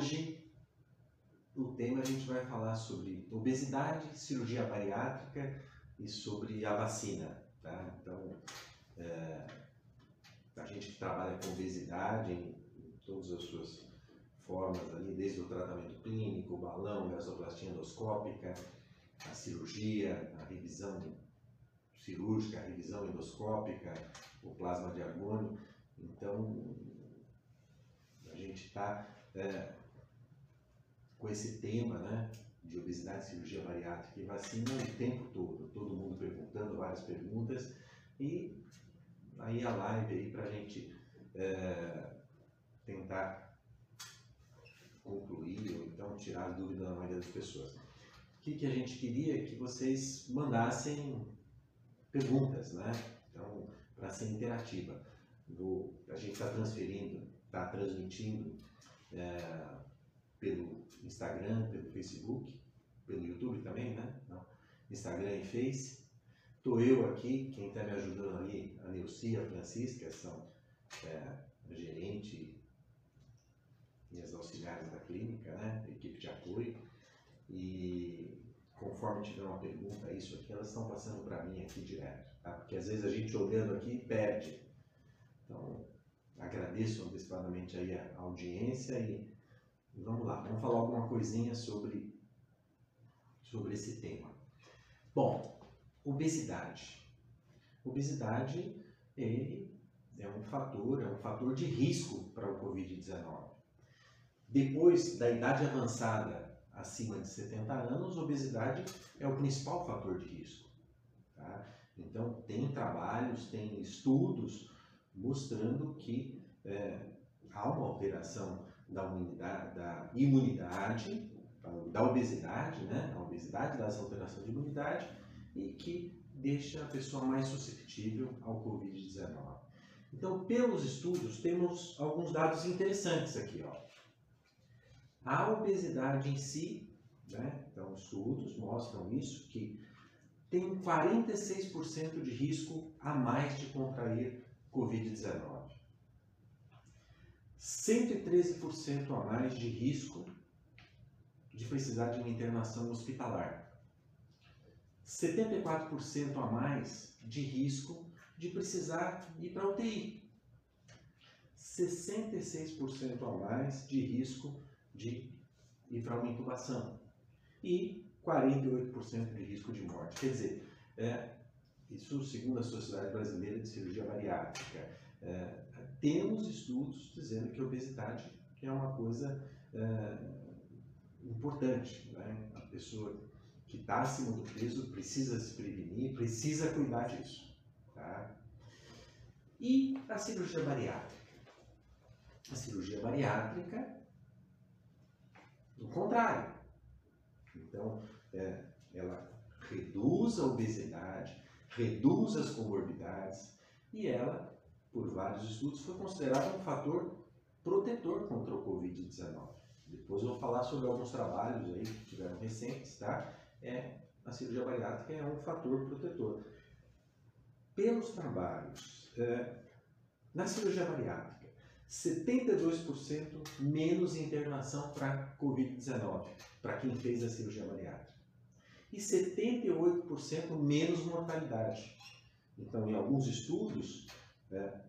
hoje o tema a gente vai falar sobre obesidade, cirurgia bariátrica e sobre a vacina. Tá? Então, é, a gente que trabalha com obesidade em, em todas as suas formas ali, desde o tratamento clínico, balão, gasoplastia endoscópica, a cirurgia, a revisão cirúrgica, a revisão endoscópica, o plasma de argônio. Então, a gente está é, com esse tema né, de obesidade, cirurgia bariátrica e vacina o tempo todo. Todo mundo perguntando várias perguntas e aí a live aí para a gente é, tentar concluir ou então tirar a dúvida da maioria das pessoas. O que, que a gente queria? Que vocês mandassem perguntas, né? Então, para ser interativa. A gente está transferindo, está transmitindo é, pelo Instagram, pelo Facebook, pelo YouTube também, né? Não. Instagram e Face. Estou eu aqui, quem está me ajudando ali, a Neucia, a Francisca, são é, gerente e as auxiliares da clínica, né? Equipe de apoio. E conforme tiver uma pergunta, isso aqui, elas estão passando para mim aqui direto, tá? Porque às vezes a gente olhando aqui perde. Então, agradeço antecipadamente aí a audiência e vamos lá, vamos falar alguma coisinha sobre, sobre esse tema. Bom, obesidade. Obesidade ele é um fator, é um fator de risco para o Covid-19. Depois da idade avançada acima de 70 anos, obesidade é o principal fator de risco. Tá? Então, tem trabalhos, tem estudos mostrando que é, há uma alteração da, imunidade, da imunidade, da obesidade, né? a obesidade dá essa alteração de imunidade e que deixa a pessoa mais suscetível ao Covid-19. Então, pelos estudos, temos alguns dados interessantes aqui. Ó. A obesidade em si, né? então estudos mostram isso, que tem 46% de risco a mais de contrair Covid-19. 113% a mais de risco de precisar de uma internação hospitalar. 74% a mais de risco de precisar ir para UTI. 66% a mais de risco de ir para uma intubação e 48% de risco de morte. Quer dizer, é, isso segundo a Sociedade Brasileira de Cirurgia Bariátrica. É, temos estudos dizendo que a obesidade é uma coisa é, importante. Né? A pessoa que está acima do peso precisa se prevenir, precisa cuidar disso. Tá? E a cirurgia bariátrica? A cirurgia bariátrica do contrário. Então, é, ela reduz a obesidade, reduz as comorbidades e ela, por vários estudos, foi considerada um fator protetor contra o Covid-19. Depois eu vou falar sobre alguns trabalhos aí que tiveram recentes, tá? É, a cirurgia bariátrica é um fator protetor. Pelos trabalhos, é, na cirurgia bariátrica, 72% menos internação para Covid-19, para quem fez a cirurgia bariátrica. E 78% menos mortalidade. Então, em alguns estudos, é,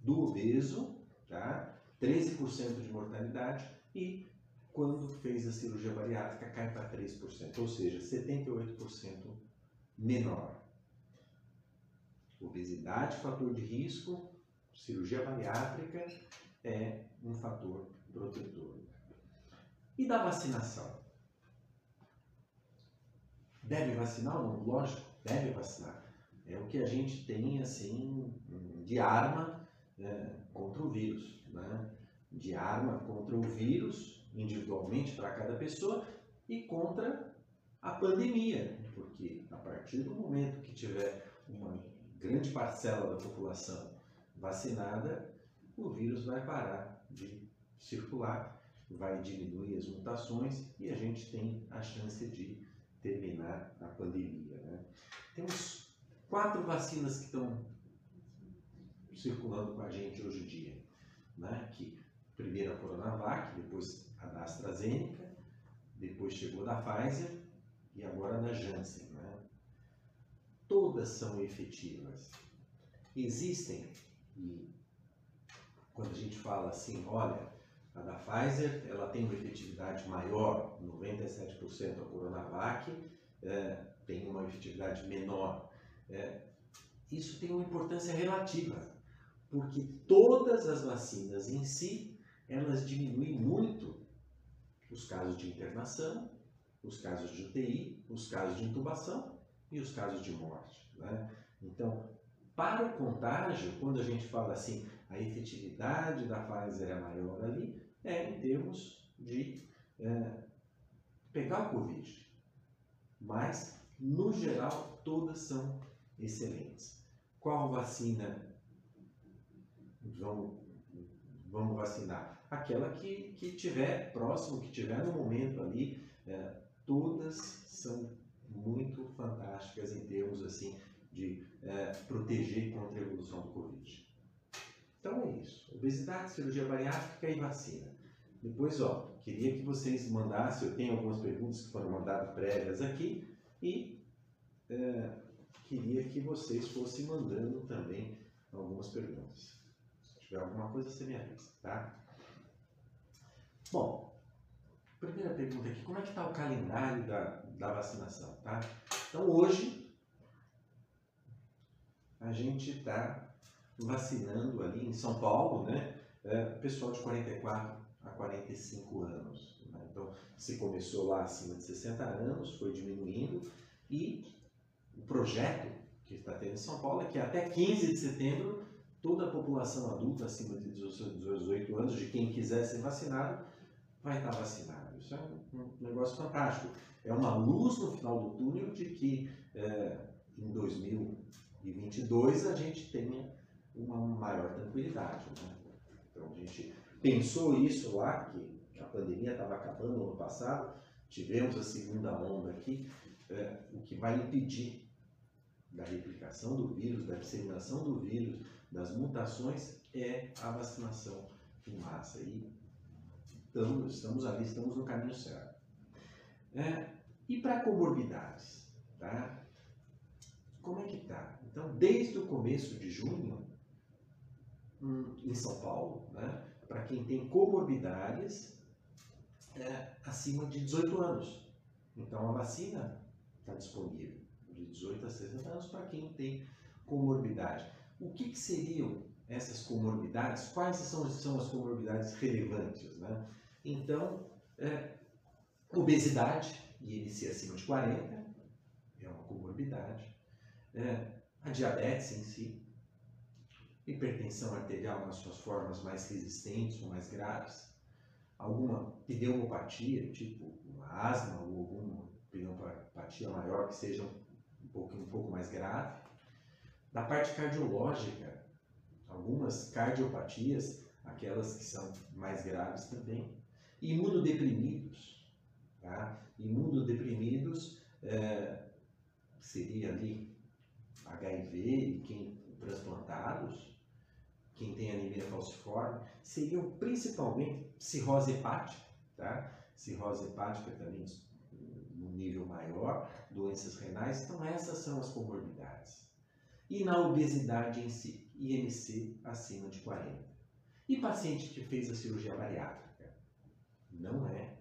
do obeso, tá? 13% de mortalidade e quando fez a cirurgia bariátrica cai para 3%, ou seja, 78% menor. Obesidade, fator de risco, cirurgia bariátrica é um fator protetor. E da vacinação? Deve vacinar não? Lógico, deve vacinar. É o que a gente tem assim de arma é, contra o vírus, né? De arma contra o vírus individualmente para cada pessoa e contra a pandemia, porque a partir do momento que tiver uma grande parcela da população vacinada, o vírus vai parar de circular, vai diminuir as mutações e a gente tem a chance de terminar a pandemia. Né? Temos quatro vacinas que estão circulando com a gente hoje em dia. Né? Que, primeiro a Coronavac, depois a da AstraZeneca, depois chegou da Pfizer e agora da Janssen. Né? Todas são efetivas. Existem, e quando a gente fala assim, olha, a da Pfizer ela tem uma efetividade maior, 97% a Coronavac é, tem uma efetividade menor. É, isso tem uma importância relativa, porque todas as vacinas em si, elas diminuem muito os casos de internação, os casos de UTI, os casos de intubação e os casos de morte. Né? Então, para o contágio, quando a gente fala assim, a efetividade da Pfizer é maior ali, é em termos de é, pegar o Covid. Mas, no geral, todas são excelentes. Qual vacina vamos, vamos vacinar? Aquela que, que tiver próximo, que tiver no momento ali, é, todas são muito fantásticas em termos assim de é, proteger contra a evolução do Covid. Então é isso. Obesidade, cirurgia bariátrica e vacina. Depois, ó, queria que vocês mandassem, eu tenho algumas perguntas que foram mandadas prévias aqui e é, queria que vocês fossem mandando também algumas perguntas. Tiver alguma coisa, avisa, tá? Bom, primeira pergunta aqui, como é que está o calendário da, da vacinação, tá? Então, hoje, a gente está vacinando ali em São Paulo, né? É, pessoal de 44 a 45 anos. Né? Então, se começou lá acima de 60 anos, foi diminuindo e o projeto que está tendo em São Paulo é que até 15 de setembro toda a população adulta acima de 18 anos, de quem quiser ser vacinado, vai estar vacinado. Isso é um, negócio fantástico. É uma luz no final do túnel de que é, em 2022 a gente tenha uma maior tranquilidade. Né? Então a gente pensou isso lá, que a pandemia estava acabando no ano passado, tivemos a segunda onda aqui, é, o que vai impedir da replicação do vírus, da disseminação do vírus, das mutações, é a vacinação em massa. E estamos, estamos ali, estamos no caminho certo. É, e para comorbidades, tá? Como é que tá? Então, desde o começo de junho, hum, em São Paulo, né, para quem tem comorbidades é, acima de 18 anos. Então, a vacina está disponível de 18 a 60 anos para quem tem comorbidade. O que, que, seriam essas comorbidades? Quais são, são as comorbidades relevantes? Né? Então, é, obesidade, e ele acima de 40, é uma comorbidade. É, a diabetes em si, hipertensão arterial nas suas formas mais resistentes ou mais graves, alguma pneumopatia, tipo asma ou alguma pneumopatia maior que seja um pouco, um pouco mais grave. Da parte cardiológica, algumas cardiopatias, aquelas que são mais graves também. Imunodeprimidos, tá? Imunodeprimidos é, seria ali HIV e quem transplantados, quem tem anemia falciforme, seriam principalmente cirrose hepática, tá? cirrose hepática também nível maior, doenças renais, então essas são as comorbidades. E na obesidade em si, IMC acima de 40. E paciente que fez a cirurgia bariátrica? Não é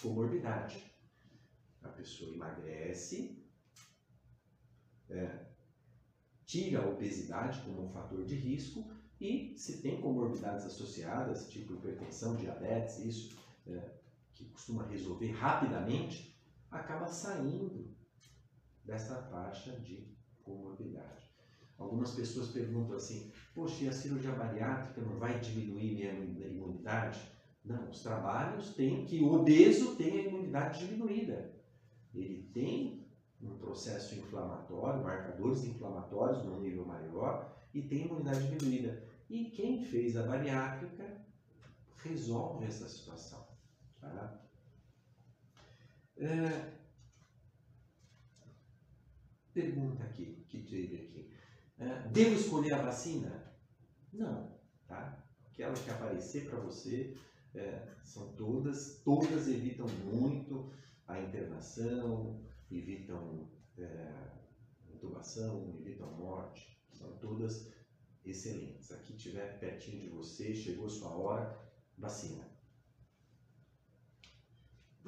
comorbidade. A pessoa emagrece, é, tira a obesidade como um fator de risco e se tem comorbidades associadas, tipo hipertensão, diabetes, isso é, que costuma resolver rapidamente, acaba saindo dessa faixa de comorbidade. Algumas pessoas perguntam assim: Poxa, e a cirurgia bariátrica não vai diminuir minha imunidade? Não, os trabalhos têm que o obeso tem a imunidade diminuída. Ele tem um processo inflamatório, marcadores inflamatórios num nível maior e tem imunidade diminuída. E quem fez a bariátrica resolve essa situação. Tá? É, pergunta aqui, que teve aqui. É, devo escolher a vacina? Não, tá? Aquela que aparecer para você, é, são todas, todas evitam muito a internação, evitam é, intubação, evitam morte, são todas excelentes. Aqui tiver pertinho de você, chegou sua hora, vacina.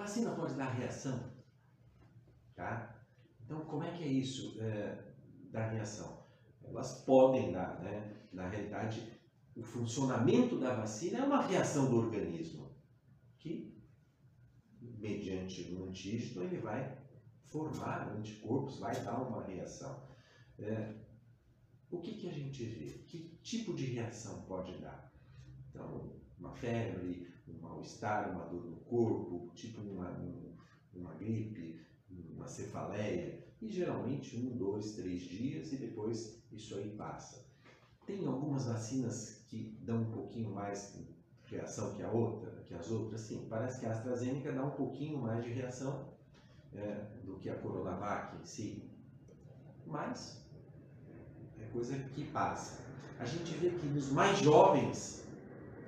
Vacina pode dar reação, tá? Então, como é que é isso é, da reação? Elas podem dar, né? Na realidade, o funcionamento da vacina é uma reação do organismo que, mediante um antígeno, ele vai formar anticorpos, vai dar uma reação. É, o que, que a gente vê? Que tipo de reação pode dar? Então, uma febre, um mal-estar, uma dor no corpo, tipo uma, uma gripe, uma cefaleia, e geralmente um, dois, três dias e depois isso aí passa. Tem algumas vacinas que dão um pouquinho mais de reação que a outra, que as outras, sim. Parece que a AstraZeneca dá um pouquinho mais de reação é, do que a Coronavac em si, mas é coisa que passa. A gente vê que nos mais jovens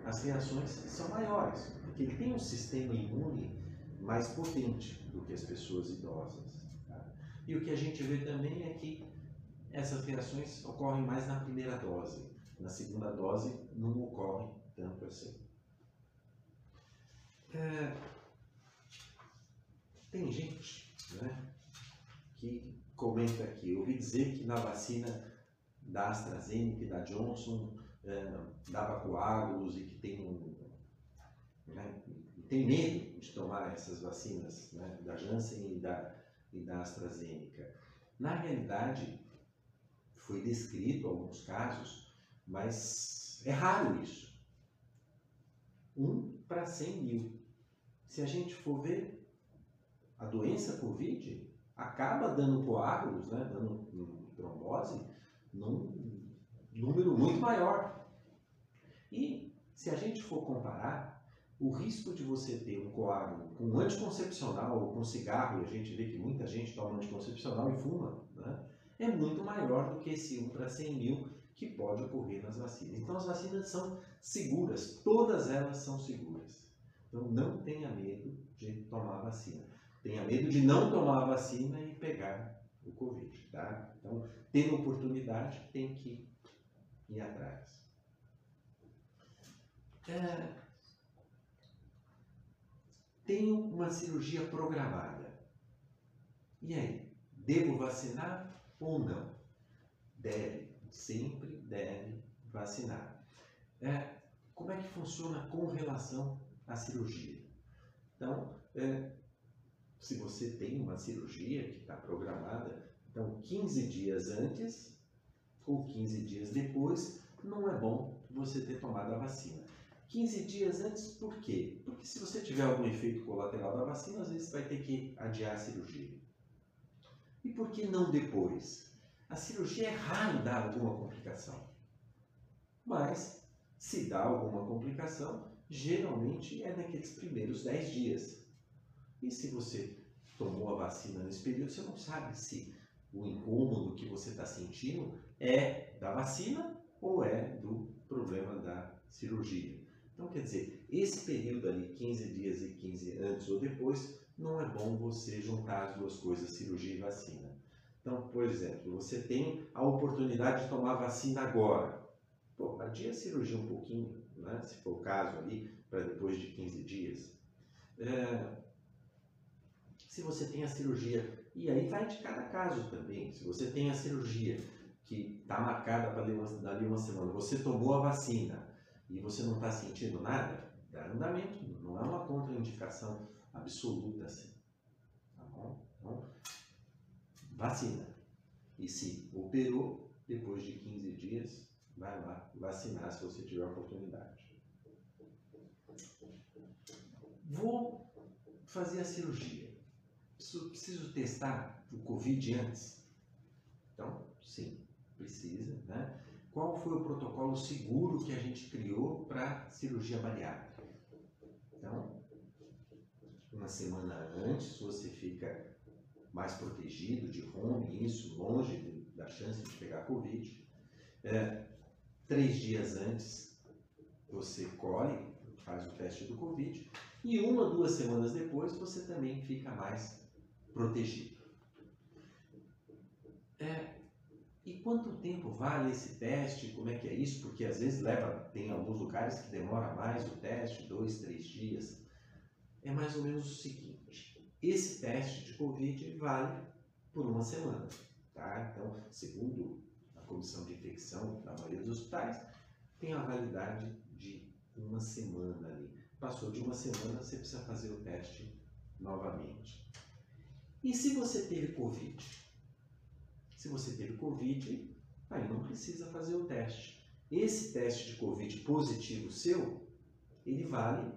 as reações são maiores, porque ele tem um sistema imune mais potente do que as pessoas idosas. Tá? E o que a gente vê também é que essas reações ocorrem mais na primeira dose. Na segunda dose não ocorre tanto assim. É, tem gente né, que comenta aqui, ouvi dizer que na vacina da AstraZeneca e da Johnson é, dava coágulos e que tem né, tem medo de tomar essas vacinas né, da Janssen e da, e da AstraZeneca. Na realidade, foi descrito alguns casos, mas é raro isso. Um para 100 mil. Se a gente for ver, a doença Covid acaba dando coágulos, né, dando trombose, num número muito maior. E se a gente for comparar, o risco de você ter um coágulo com um anticoncepcional ou com cigarro, e a gente vê que muita gente toma anticoncepcional e fuma, né, é muito maior do que esse 1 para 100 mil que pode ocorrer nas vacinas. Então as vacinas são seguras, todas elas são seguras. Então não tenha medo de tomar a vacina tenha medo de não tomar a vacina e pegar o Covid, tá? Então, tendo oportunidade, tem que ir atrás. É, tenho uma cirurgia programada. E aí, devo vacinar ou não? Deve, sempre deve vacinar. É, como é que funciona com relação à cirurgia? Então, é, se você tem uma cirurgia que está programada, então 15 dias antes ou 15 dias depois, não é bom você ter tomado a vacina. 15 dias antes, por quê? Porque se você tiver algum efeito colateral da vacina, às vezes vai ter que adiar a cirurgia. E por que não depois? A cirurgia é raro dar alguma complicação. Mas, se dá alguma complicação, geralmente é naqueles primeiros 10 dias. E se você tomou a vacina nesse período, você não sabe se o incômodo que você está sentindo é da vacina ou é do problema da cirurgia. Então, quer dizer, esse período ali, 15 dias e 15 antes ou depois, não é bom você juntar as duas coisas, cirurgia e vacina. Então, por exemplo, você tem a oportunidade de tomar vacina agora. Pô, adia a cirurgia um pouquinho, né, se for o caso ali, para depois de 15 dias. É, se você tem a cirurgia. E aí vai de cada caso também. Se você tem a cirurgia que está marcada para dali uma semana, você tomou a vacina e você não está sentindo nada, dá andamento. Não é uma contraindicação absoluta assim. Tá bom? Então, vacina. E se operou, depois de 15 dias, vai lá vacinar se você tiver oportunidade. Vou fazer a cirurgia preciso, preciso testar o Covid antes? Então, sim, precisa. Né? Qual foi o protocolo seguro que a gente criou para cirurgia bariátrica? Então, uma semana antes você fica mais protegido de home, isso, longe de, da chance de pegar Covid. É, três dias antes você colhe, faz o teste do Covid, e uma, duas semanas depois você também fica mais protegido. É, e quanto tempo vale esse teste? Como é que é isso? Porque às vezes leva, tem alguns lugares que demora mais o teste, dois, três dias. É mais ou menos o seguinte: esse teste de Covid vale por uma semana. Tá? Então, segundo a comissão de infecção da maioria dos hospitais, tem a validade de uma semana ali. Passou de uma semana, você precisa fazer o teste novamente. E se você teve Covid? Se você teve Covid, aí não precisa fazer o teste. Esse teste de Covid positivo seu, ele vale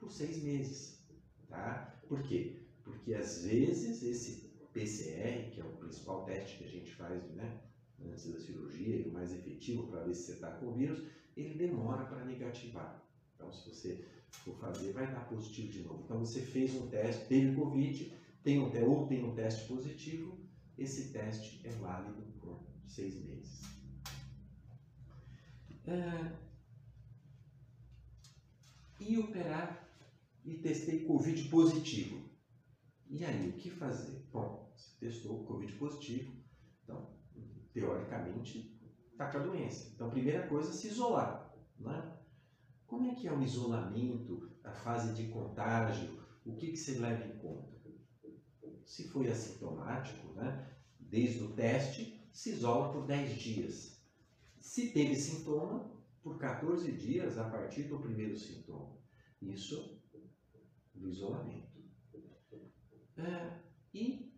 por seis meses. Tá? Por quê? Porque às vezes esse PCR, que é o principal teste que a gente faz né, antes da cirurgia e o mais efetivo para ver se você está com o vírus, ele demora para negativar. Então, se você for fazer, vai dar positivo de novo. Então, você fez um teste, teve Covid, tem um, ou tem um teste positivo, esse teste é válido por seis meses. É... E operar e testei Covid positivo. E aí, o que fazer? Bom, você testou Covid positivo, então, teoricamente, está com a doença. Então, primeira coisa, se isolar. Né? Como é que é o isolamento, a fase de contágio? O que, que você leva em conta? Se foi assintomático, né, desde o teste, se isola por 10 dias. Se teve sintoma, por 14 dias a partir do primeiro sintoma. Isso do isolamento. É, e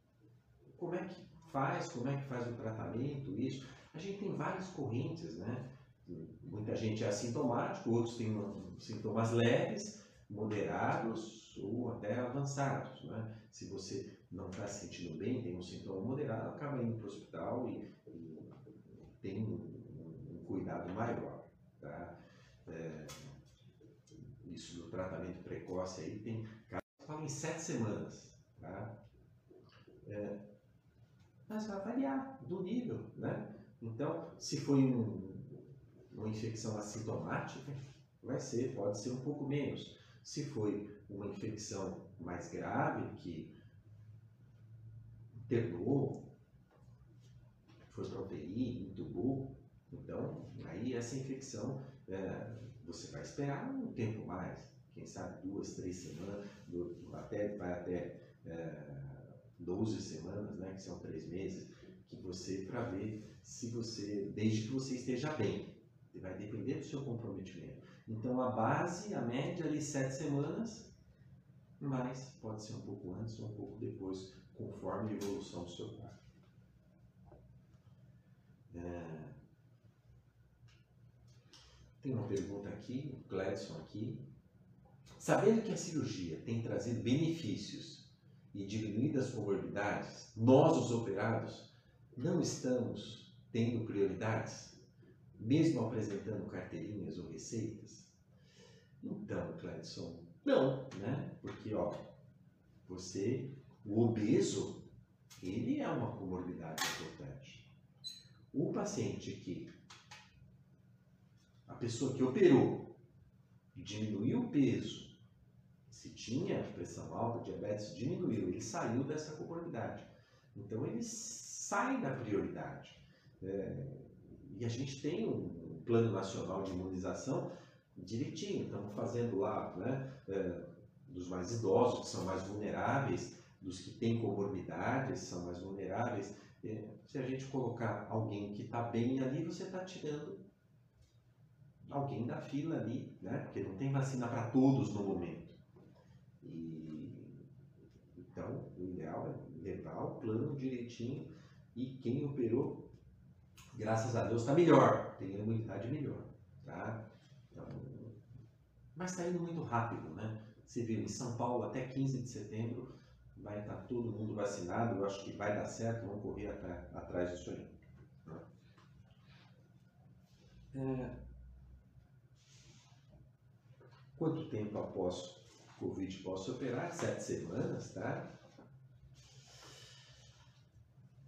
como é que faz, como é que faz o tratamento, isso? A gente tem várias correntes, né? Muita gente é assintomático, outros têm sintomas leves, moderados ou até avançados. Né? Se você não está se sentindo bem, tem um sintoma moderado, acaba indo para o hospital e, e tem um, um, cuidado maior. Tá? É, isso do tratamento precoce aí tem falam em sete semanas. Tá? É, mas vai variar do nível, né? Então, se foi um, uma infecção assintomática, vai ser, pode ser um pouco menos. Se foi uma infecção mais grave, que internou, foi para UTI, entubou, então aí essa infecção é, você vai esperar um tempo mais, quem sabe duas, três semanas, até, vai até é, 12 semanas, né, que são três meses, que você, para ver se você, desde que você esteja bem, vai depender do seu comprometimento. Então a base, a média ali sete semanas, mas pode ser um pouco antes ou um pouco depois, conforme a evolução do seu quadro. É... Tem uma pergunta aqui, o Gladson aqui. Sabendo que a cirurgia tem trazido benefícios e diminuído as comorbidades, nós, os operados, não estamos tendo prioridades, mesmo apresentando carteirinhas ou receitas? Então, Cledson, não, né? Porque, ó, você o obeso, ele é uma comorbidade importante. O paciente que, a pessoa que operou, diminuiu o peso, se tinha pressão alta, diabetes, diminuiu, ele saiu dessa comorbidade. Então ele sai da prioridade. É, e a gente tem um plano nacional de imunização direitinho, estamos fazendo lá, né, é, dos mais idosos, que são mais vulneráveis, dos que têm comorbidades, são mais vulneráveis. Se a gente colocar alguém que está bem ali, você está tirando alguém da fila ali, né? Porque não tem vacina para todos no momento. E, então, o ideal é levar o plano direitinho e quem operou, graças a Deus, está melhor, tem a imunidade melhor, tá? Então, mas está indo muito rápido, né? Você viu em São Paulo até 15 de setembro vai estar todo mundo vacinado, eu acho que vai dar certo, vamos correr atrás disso aí. É... Quanto tempo após Covid posso operar? Sete semanas, tá?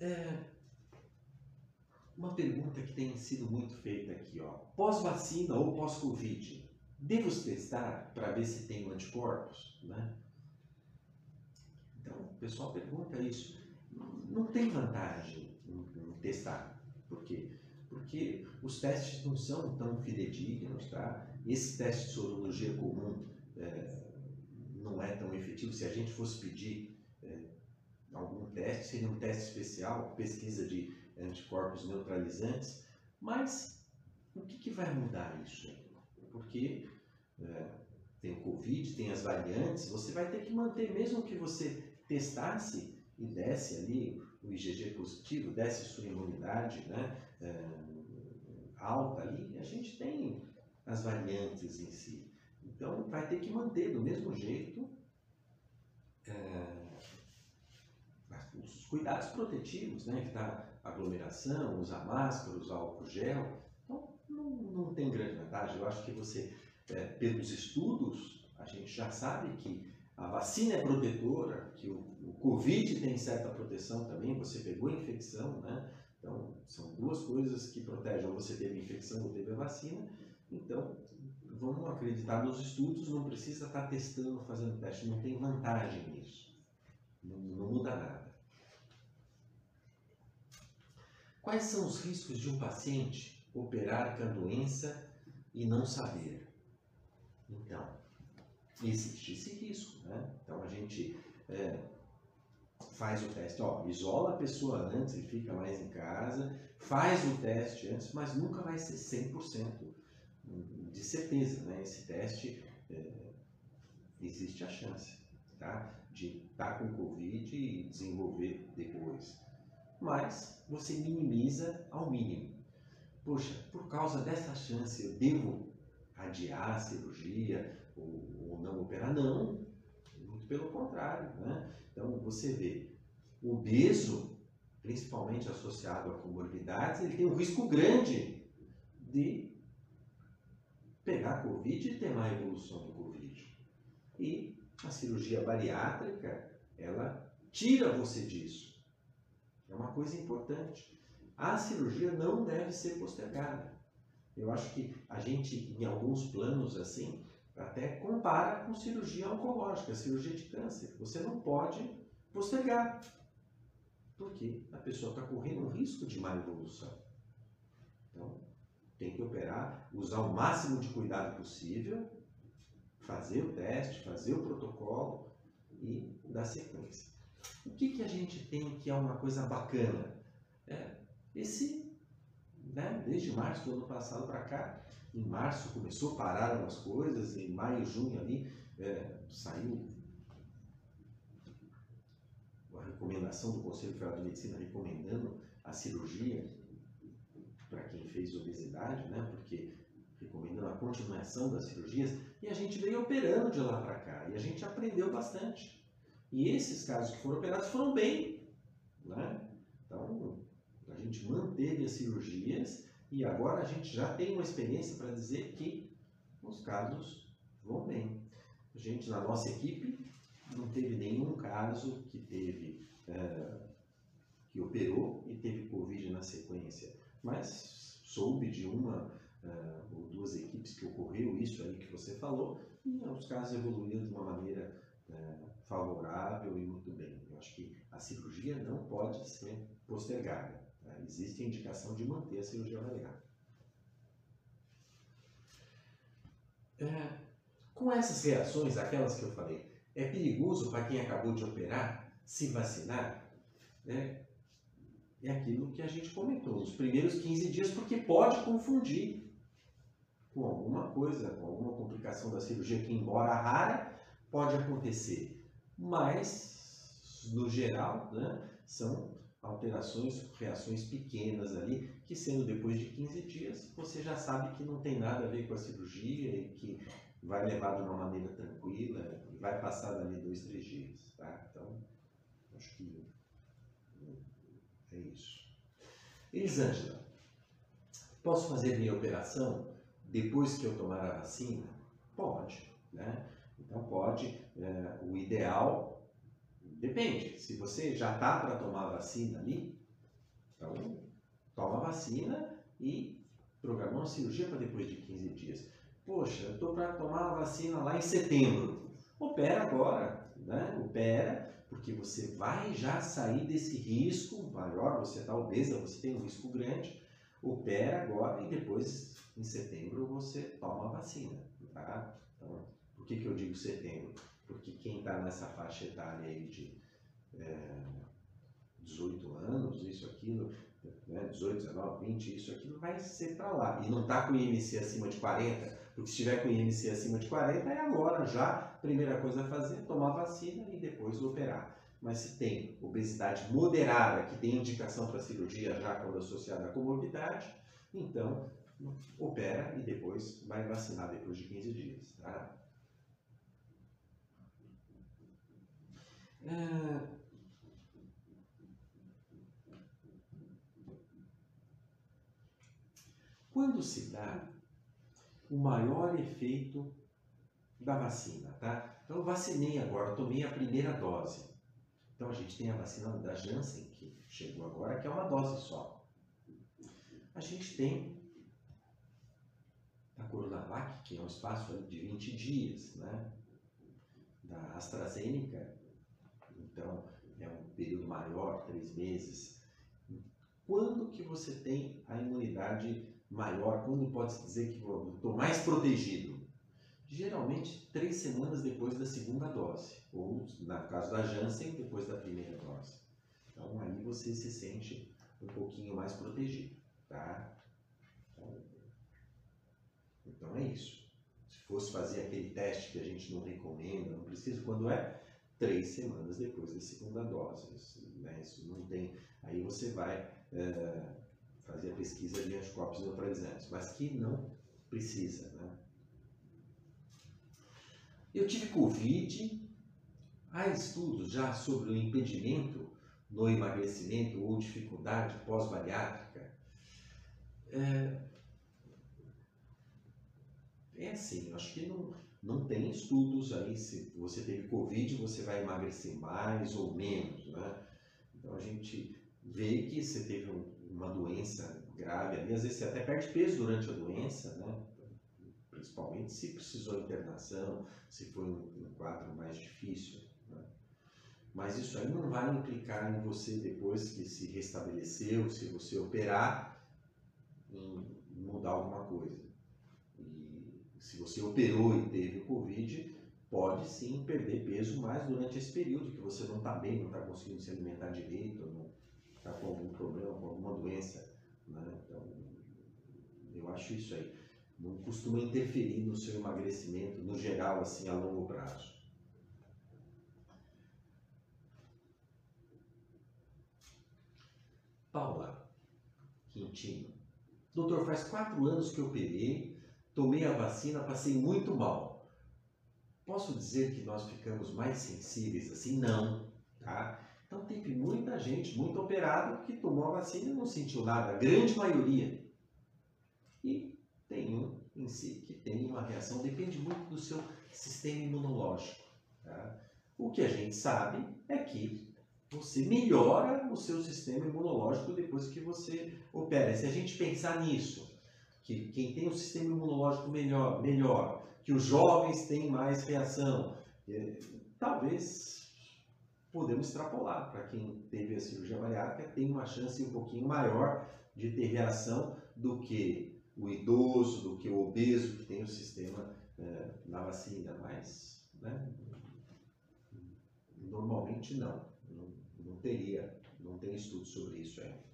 É... Uma pergunta que tem sido muito feita aqui, ó. Pós-vacina ou pós-Covid? devo testar para ver se tenho anticorpos? Né? Então, o pessoal pergunta isso. Não tem vantagem em, testar. Por quê? Porque os testes não são tão fidedignos, tá? Esse teste de sorologia comum é, não é tão efetivo. Se a gente fosse pedir é, algum teste, seria um teste especial, pesquisa de anticorpos neutralizantes, mas o que, que vai mudar isso? Porque é, tem o Covid, tem as variantes, você vai ter que manter, mesmo que você testasse e desse ali o IgG positivo, desse sua imunidade né, é, alta ali, a gente tem as variantes em si. Então vai ter que manter do mesmo jeito é, os cuidados protetivos, né? Que tá aglomeração, usar máscara, usar álcool gel. Então não, não tem grande vantagem. Eu acho que você, é, pelos estudos, a gente já sabe que a vacina é protetora, que o, o Covid tem certa proteção também, você pegou a infecção, né? Então, são duas coisas que protegem, ou você teve a infecção ou teve a vacina. Então, vamos acreditar nos estudos, não precisa estar testando, fazendo teste, não tem vantagem nisso. Não, não muda nada. Quais são os riscos de um paciente operar com a doença e não saber? Então, existe esse risco, né? Então a gente é, faz o teste, ó, isola a pessoa antes e fica mais em casa, faz o teste antes, mas nunca vai ser 100% de certeza, né? Esse teste é, existe a chance, tá? De estar com Covid e desenvolver depois. Mas você minimiza ao mínimo. Poxa, por causa dessa chance eu devo adiar a cirurgia ou não operar? Não, muito pelo contrário, né? Então você vê, o obeso, principalmente associado a comorbidades, ele tem um risco grande de pegar Covid e ter má evolução do Covid. E a cirurgia bariátrica, ela tira você disso. É uma coisa importante. A cirurgia não deve ser postergada. Eu acho que a gente, em alguns planos assim, até compara com cirurgia oncológica, cirurgia de câncer. Você não pode postergar, porque a pessoa está correndo um risco de má evolução. Então, tem que operar, usar o máximo de cuidado possível, fazer o teste, fazer o protocolo e dar sequência. O que, que a gente tem que é uma coisa bacana? É, esse, né, desde março do ano passado para cá, em março começou, pararam as coisas, em maio, junho ali, é, saiu a recomendação do Conselho Federal de Medicina recomendando a cirurgia para quem fez obesidade, né? Porque recomendando a continuação das cirurgias e a gente veio operando de lá para cá e a gente aprendeu bastante. E esses casos que foram operados foram bem, né? Então a gente manteve as cirurgias e agora a gente já tem uma experiência para dizer que os casos vão bem. A gente na nossa equipe não teve nenhum caso que teve é, que operou e teve covid na sequência mas soube de uma uh, ou duas equipes que ocorreu isso aí que você falou, e os casos evoluíram de uma maneira uh, favorável e muito bem. Eu acho que a cirurgia não pode ser postergada. Existe indicação de manter a cirurgia bariátrica. É, com essas reações, aquelas que eu falei, é perigoso para quem acabou de operar se vacinar? Né? é aquilo que a gente comentou, os primeiros 15 dias, porque pode confundir com alguma coisa, com alguma complicação da cirurgia, que embora rara, pode acontecer. Mas, no geral, né, são alterações, reações pequenas ali, que sendo depois de 15 dias, você já sabe que não tem nada a ver com a cirurgia e que vai levar de uma maneira tranquila e vai passar dali dois, três dias. Tá? Então, acho que é isso. Elisângela, posso fazer minha operação depois que eu tomar a vacina? Pode, né? Então pode. É, o ideal depende. Se você já está para tomar vacina ali, então toma a vacina e programa uma cirurgia para depois de 15 dias. poxa, eu estou para tomar a vacina lá em setembro. Opera agora, né? Opera, porque você vai já sair desse risco maior, você está obesa, você tem um risco grande, opera agora e depois, em setembro, você toma a vacina, tá? Então, por que, que eu digo setembro? Porque quem está nessa faixa etária aí de é, 18 anos, isso, aquilo, né, 18, 19, 20, isso, aquilo, vai ser para lá. E não está com IMC acima de 40, porque se tiver com IMC acima de 40, é agora já, primeira coisa a fazer, tomar vacina e depois operar. Mas se tem obesidade moderada, que tem indicação para cirurgia já quando associada à comorbidade, então opera e depois vai vacinar depois de 15 dias. Tá? É, Quando se dá o maior efeito da vacina, tá? Então eu vacinei agora, tomei a primeira dose. Então a gente tem a vacina da Janssen, que chegou agora, que é uma dose só. A gente tem a Coronavac, que é um espaço de 20 dias, né? Da AstraZeneca, então é um período maior, três meses. Quando que você tem a imunidade maior, quando pode-se dizer que estou mais protegido? Geralmente, três semanas depois da segunda dose, ou, no caso da Janssen, depois da primeira dose. Então, aí você se sente um pouquinho mais protegido, tá? Então, então é isso. Se fosse fazer aquele teste que a gente não recomenda, não precisa, quando é? Três semanas depois da segunda dose. Isso, né? Isso não tem. Aí você vai. É, fazer a pesquisa de anticorpos neutralizantes, mas que não precisa. Né? Eu tive Covid, há estudos já sobre o impedimento no emagrecimento ou dificuldade pós-bariátrica. É, é assim, acho que não, não tem estudos aí se você teve Covid, você vai emagrecer mais ou menos, né? Então a gente vê que você teve um, uma doença grave ali, às vezes você até perde peso durante a doença, né? principalmente se precisou internação, se foi um quadro mais difícil. Né? Mas isso aí não vai implicar em você, depois que se restabeleceu, se você operar, em mudar alguma coisa. Se você operou e teve o Covid, pode sim perder peso mais durante esse período que você não está bem, não está conseguindo se alimentar direito, não está com algum problema, com alguma doença. Né? Então, eu acho isso aí. Não costuma interferir no seu emagrecimento, no geral, assim, a longo prazo. Paula Quintino. Doutor, faz quatro anos que eu operei, tomei a vacina, passei muito mal. Posso dizer que nós ficamos mais sensíveis assim? Não, tá? Então teve muita gente, muito operado, que tomou a vacina e não sentiu nada, a grande maioria. E tem um em si que tem uma reação, depende muito do seu sistema imunológico. Tá? O que a gente sabe é que você melhora o seu sistema imunológico depois que você opera. Se a gente pensar nisso, que quem tem um sistema imunológico melhor, melhor que os jovens têm mais reação, é, talvez podemos extrapolar. Para quem teve a cirurgia bariátrica, tem uma chance um pouquinho maior de ter reação do que o idoso, do que o obeso que tem o sistema é, na vacina, mas né, normalmente não, não, não teria, não tem estudo sobre isso ainda.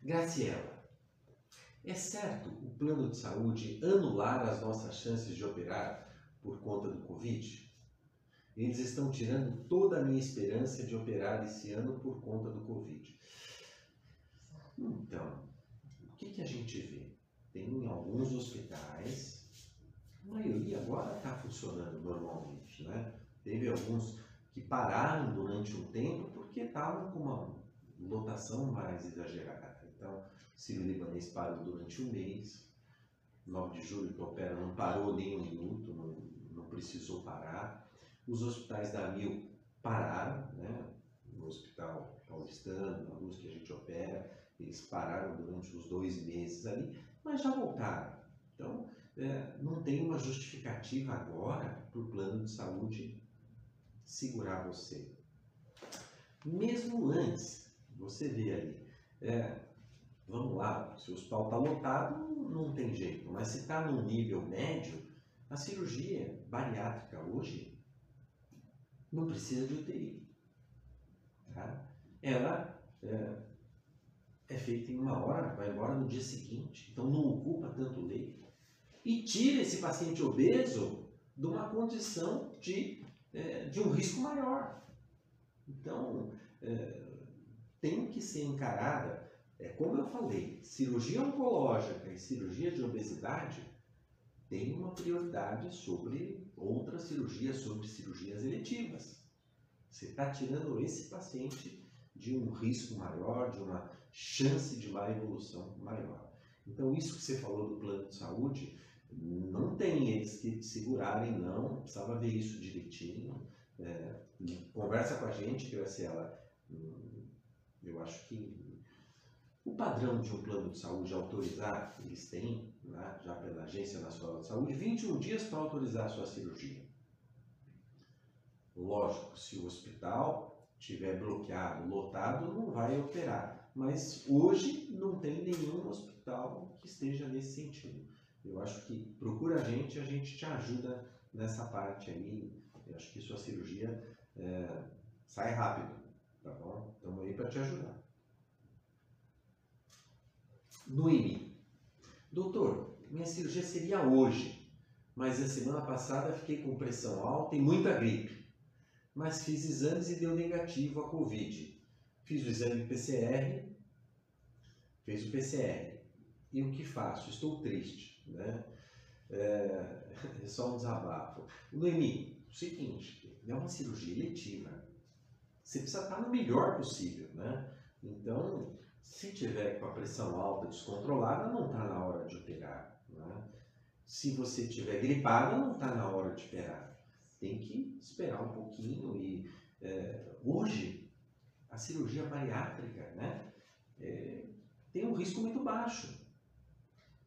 Graciela, é certo o plano de saúde anular as nossas chances de operar por conta do Covid? Eles estão tirando toda a minha esperança de operar esse ano por conta do Covid. Então, o que, que a gente vê? Tem alguns hospitais, a maioria agora está funcionando normalmente, né? Teve alguns que pararam durante um tempo porque estavam com uma lotação mais exagerada. Então, Sírio Libanês parou durante um mês, 9 de julho que opera não parou nem um minuto, não, não precisou parar. Os hospitais da Mil pararam, né? no Hospital Paulistano, na luz que a gente opera, eles pararam durante os dois meses ali, mas já voltaram. Então, é, não tem uma justificativa agora para o plano de saúde segurar você. Mesmo antes, você vê ali, é, vamos lá, se o hospital está lotado, não tem jeito, mas se está num nível médio, a cirurgia bariátrica hoje não precisa de UTI. Tá? Ela é, é feita em uma hora, vai embora no dia seguinte, então não ocupa tanto leito. E tira esse paciente obeso de uma condição de, é, de um risco maior. Então, é, tem que ser encarada, é, como eu falei, cirurgia oncológica e cirurgia de obesidade tem uma prioridade sobre outras cirurgias, sobre cirurgias eletivas. Você está tirando esse paciente de um risco maior, de uma chance de má evolução maior. Então, isso que você falou do plano de saúde, não tem eles que te segurarem, não. Precisava ver isso direitinho. É, conversa com a gente, que vai ser ela. Hum, eu acho que o padrão de um plano de saúde autorizar, eles têm, né, já pela Agência Nacional de Saúde, 21 dias para autorizar a sua cirurgia. Lógico, se o hospital tiver bloqueado, lotado, não vai operar. Mas hoje não tem nenhum hospital que esteja nesse sentido. Eu acho que procura a gente, a gente te ajuda nessa parte aí. Eu acho que sua cirurgia é, sai rápido, tá bom? Estamos aí para te ajudar. Noemi. Doutor, minha cirurgia seria hoje, mas a semana passada fiquei com pressão alta e muita gripe. Mas fiz exames e deu negativo a Covid. Fiz o exame PCR, fez o PCR. E o que faço? Estou triste, né? É, é só um desabafo. Noemi, o seguinte, é uma cirurgia eletiva. Você precisa estar no melhor possível, né? Então, se tiver com a pressão alta descontrolada, não está na hora de operar. Né? Se você tiver gripado, não está na hora de operar. Tem que esperar um pouquinho e é, hoje a cirurgia bariátrica né, é, tem um risco muito baixo.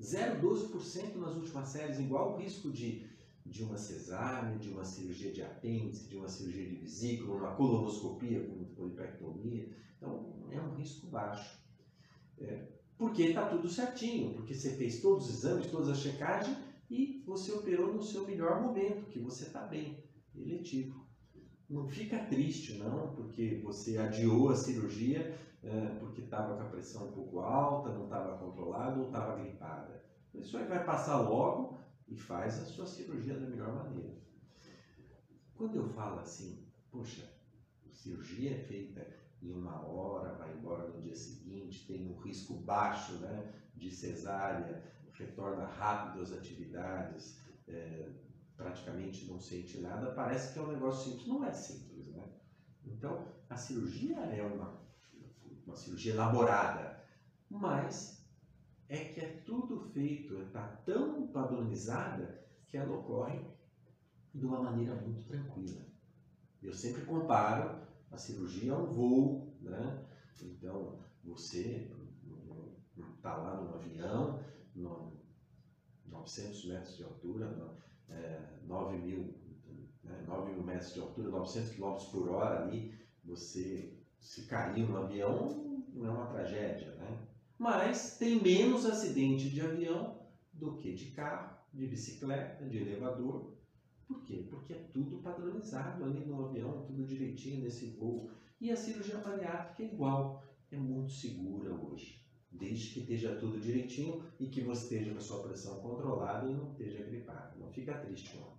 0,12% nas últimas séries, igual o risco de, de uma cesárea, de uma cirurgia de apêndice, de uma cirurgia de vesícula, uma colonoscopia com polipectomia. Então, é um risco baixo. É, porque está tudo certinho, porque você fez todos os exames, todas as checagens e você operou no seu melhor momento, que você está bem, eletivo. Não fica triste, não, porque você adiou a cirurgia é, porque estava com a pressão um pouco alta, não estava controlada ou estava gripada. Isso aí vai passar logo e faz a sua cirurgia da melhor maneira. Quando eu falo assim, poxa, cirurgia é feita em uma hora, vai embora no dia seguinte, tem um risco baixo né, de cesárea, retorna rápido às atividades, é, praticamente não sente nada, parece que é um negócio simples. Não é simples, né? Então, a cirurgia é uma, uma cirurgia elaborada, mas é que é tudo feito, está tão padronizada que ela ocorre de uma maneira muito tranquila. Eu sempre comparo a cirurgia é um voo, né? Então, você está lá no avião, no 900 metros de altura, no, é, 9, mil, né, 9 mil metros de altura, 900 km por hora ali, você se caiu no avião, não é uma tragédia, né? Mas tem menos acidente de avião do que de carro, de bicicleta, de elevador, por quê? Porque é tudo padronizado ali no avião, tudo direitinho nesse voo. E a cirurgia bariátrica é igual, é muito segura hoje. Desde que esteja tudo direitinho e que você esteja com a sua pressão controlada e não esteja gripado. Não fica triste, não.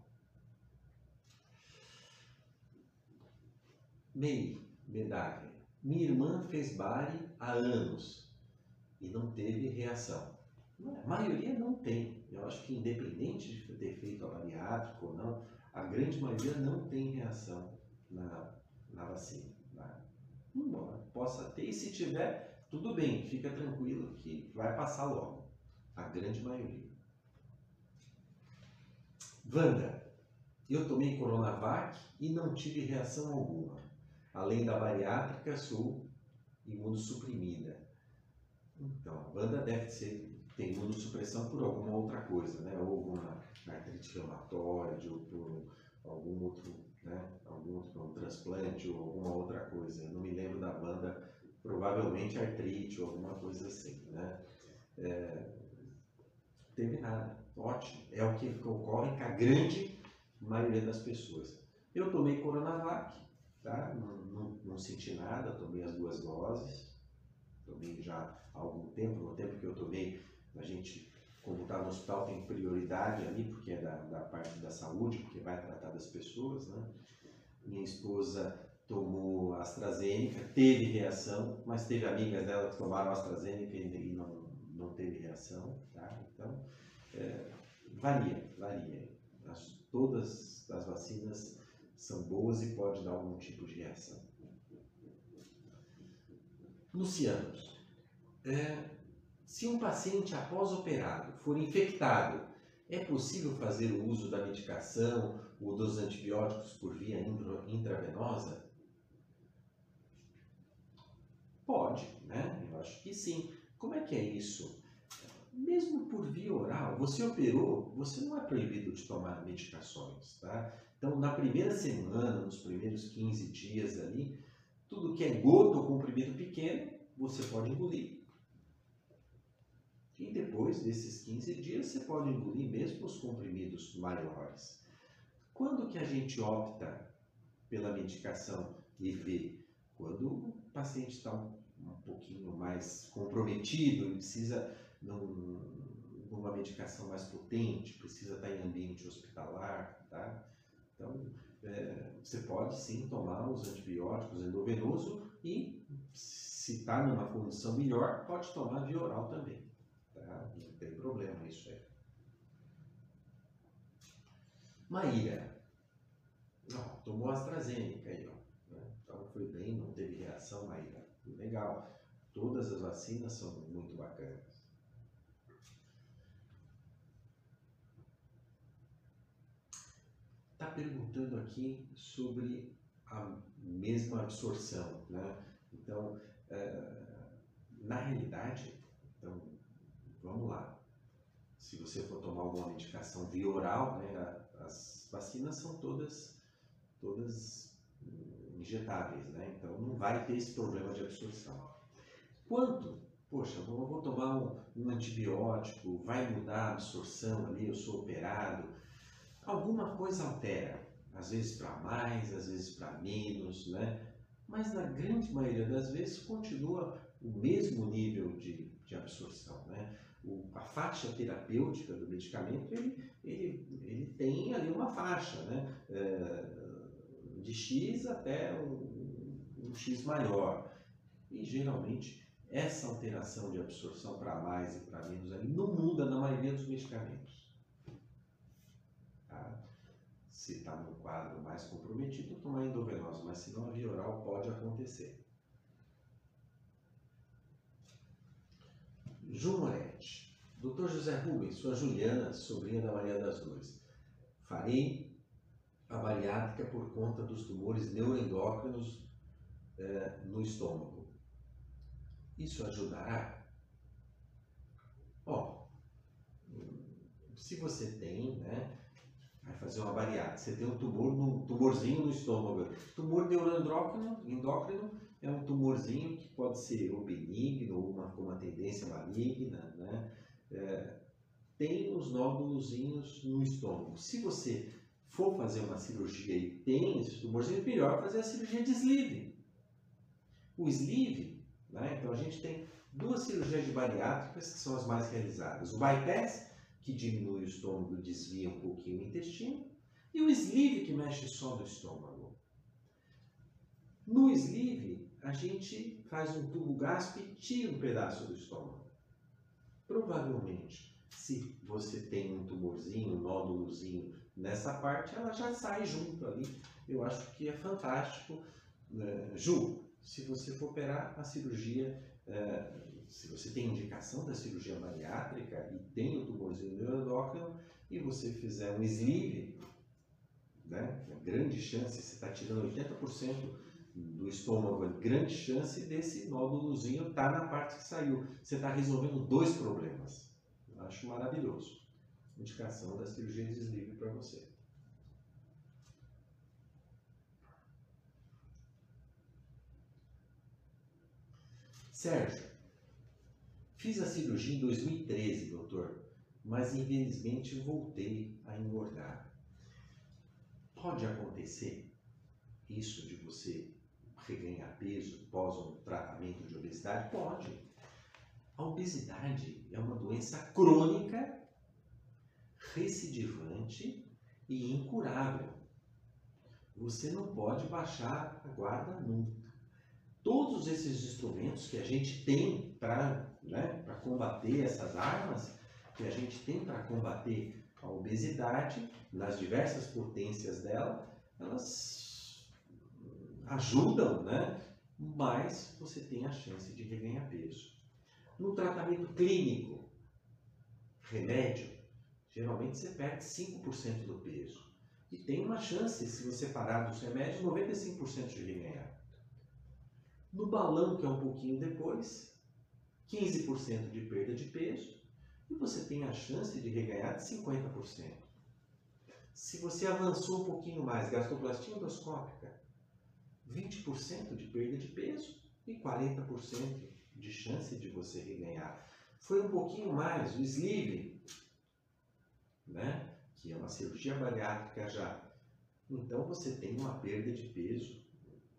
MEI, medalha. Minha irmã fez bari há anos e não teve reação. A maioria não tem. Eu acho que independente de ter feito a bariátrica ou não, a grande maioria não tem reação na, na vacina. Tá? Embora possa ter, e se tiver, tudo bem, fica tranquilo que vai passar logo. A grande maioria. Wanda, eu tomei Coronavac e não tive reação alguma. Além da bariátrica, sou imunossuprimida. Então, Wanda deve ser tem imunossupressão por alguma outra coisa, né? Ou alguma artrite reumatoide, ou por algum outro, né? Algum outro um transplante ou alguma outra coisa. Eu não me lembro da banda, provavelmente artrite ou alguma coisa assim, né? É, teve nada, ótimo. É o que ocorre com a grande maioria das pessoas. Eu tomei Coronavac, tá? Não, não, não senti nada, tomei as duas doses, tomei já há algum tempo, no tempo que eu tomei, a gente, como está no hospital, tem prioridade ali, porque é da, da parte da saúde, porque vai tratar das pessoas, né? Minha esposa tomou AstraZeneca, teve reação, mas teve amigas dela que tomaram AstraZeneca e não, não teve reação, tá? Então, é, varia, varia. As, todas as vacinas são boas e pode dar algum tipo de reação. Luciano, é, se um paciente após operado for infectado, é possível fazer o uso da medicação ou dos antibióticos por via intravenosa? Pode, né? Eu acho que sim. Como é que é isso? Mesmo por via oral, você operou, você não é proibido de tomar medicações, tá? Então, na primeira semana, nos primeiros 15 dias ali, tudo que é gota ou comprimido pequeno, você pode engolir. E depois desses 15 dias, você pode engolir mesmo os comprimidos maiores. Quando que a gente opta pela medicação EV? Quando o paciente está um, um pouquinho mais comprometido, precisa de uma medicação mais potente, precisa estar em ambiente hospitalar, tá? Então, é, você pode sim tomar os antibióticos endovenoso e, se está numa condição melhor, pode tomar via oral também. Tá? Não tem problema isso aí. Maíra. Não, tomou AstraZeneca aí, ó. Né? Então foi bem, não teve reação, Maíra. Legal. Todas as vacinas são muito bacanas. Está perguntando aqui sobre a mesma absorção, né? Então, é, na realidade, então, vamos lá. Se você for tomar alguma medicação via oral, né, as vacinas são todas, todas injetáveis, né? Então não vai ter esse problema de absorção. Quanto? Poxa, vou, vou tomar um, um antibiótico, vai mudar a absorção ali, eu sou operado. Alguma coisa altera, às vezes para mais, às vezes para menos, né? Mas na grande maioria das vezes continua o mesmo nível de, de absorção, né? A faixa terapêutica do medicamento, ele, ele, ele tem ali uma faixa, né? É, de X até um, um X maior. E geralmente essa alteração de absorção para mais e para menos ali não muda na maioria dos medicamentos. Tá? Se está num quadro mais comprometido, tomar endovenosa, mas se não a via oral pode acontecer. Ju Moretti. Doutor José Rubens, sua Juliana, sobrinha da Maria das Dores. Farei a bariátrica por conta dos tumores neuroendócrinos é, no estômago. Isso ajudará? Ó, se você tem, né, vai fazer uma bariátrica, você tem um tumor, no, tumorzinho no estômago. Tumor neuroendócrino endócrino, é um tumorzinho que pode ser ou benigno ou uma, com uma tendência maligna, né? É, tem os nódulos no estômago. Se você for fazer uma cirurgia e tem esses é melhor fazer a cirurgia de sleeve. O sleeve, né? então a gente tem duas cirurgias de bariátricas que são as mais realizadas. O bypass, que diminui o estômago, desvia um pouquinho o intestino, e o sleeve, que mexe só no estômago. No sleeve, a gente faz um tubo gástrico e tira um pedaço do estômago. Provavelmente, se você tem um tumorzinho, um nódulozinho nessa parte, ela já sai junto ali. Eu acho que é fantástico. Né? Ju, se você for operar a cirurgia, é, se você tem indicação da cirurgia bariátrica e tem o tumorzinho neuroendócrino e você fizer um sleeve, né? Uma grande chance, você está tirando 80% do estômago, grande chance desse nódulozinho estar tá na parte que saiu. Você está resolvendo dois problemas. Acho maravilhoso. Indicação da cirurgia de desligue para você. Sérgio, fiz a cirurgia em 2013, doutor, mas infelizmente voltei a engordar. Pode acontecer isso de você reganhar peso pós um tratamento de obesidade? Pode. A obesidade é uma doença crônica, recidivante e incurável. Você não pode baixar a guarda nunca todos esses instrumentos que a gente tem para né, combater essas armas, que a gente tem para combater a obesidade, nas diversas potências dela, elas ajudam, né? mas você tem a chance de reganhar peso. No tratamento clínico, remédio, geralmente você perde 5% do peso. E tem uma chance, se você parar dos remédios, 95% de reganhar. No balão, que é um pouquinho depois, 15% de perda de peso e você tem a chance de reganhar de 50%. Se você avançou um pouquinho mais, gastroplastia endoscópica, 20% de perda de peso e 40% de chance de você reganhar. Foi um pouquinho mais o sleeve, né? que é uma cirurgia bariátrica já. Então você tem uma perda de peso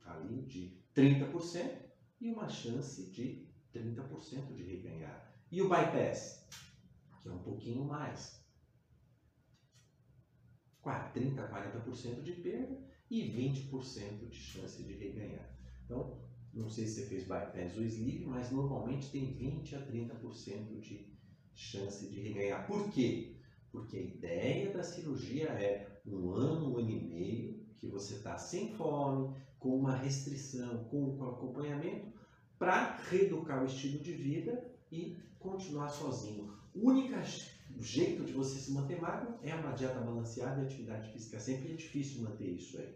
ali de 30% e uma chance de 30% de reganhar. E o bypass, que é um pouquinho mais. 30% a 40% de perda e 20% de chance de reganhar. Então, não sei se você fez bypass ou sleeve, mas normalmente tem 20 a 30% de chance de reganhar. Por quê? Porque a ideia da cirurgia é um ano, um ano e meio, que você está sem fome, com uma restrição, com, acompanhamento, para reeducar o estilo de vida e continuar sozinho. O jeito de você se manter magro é uma dieta balanceada e atividade física. Sempre é difícil manter isso aí.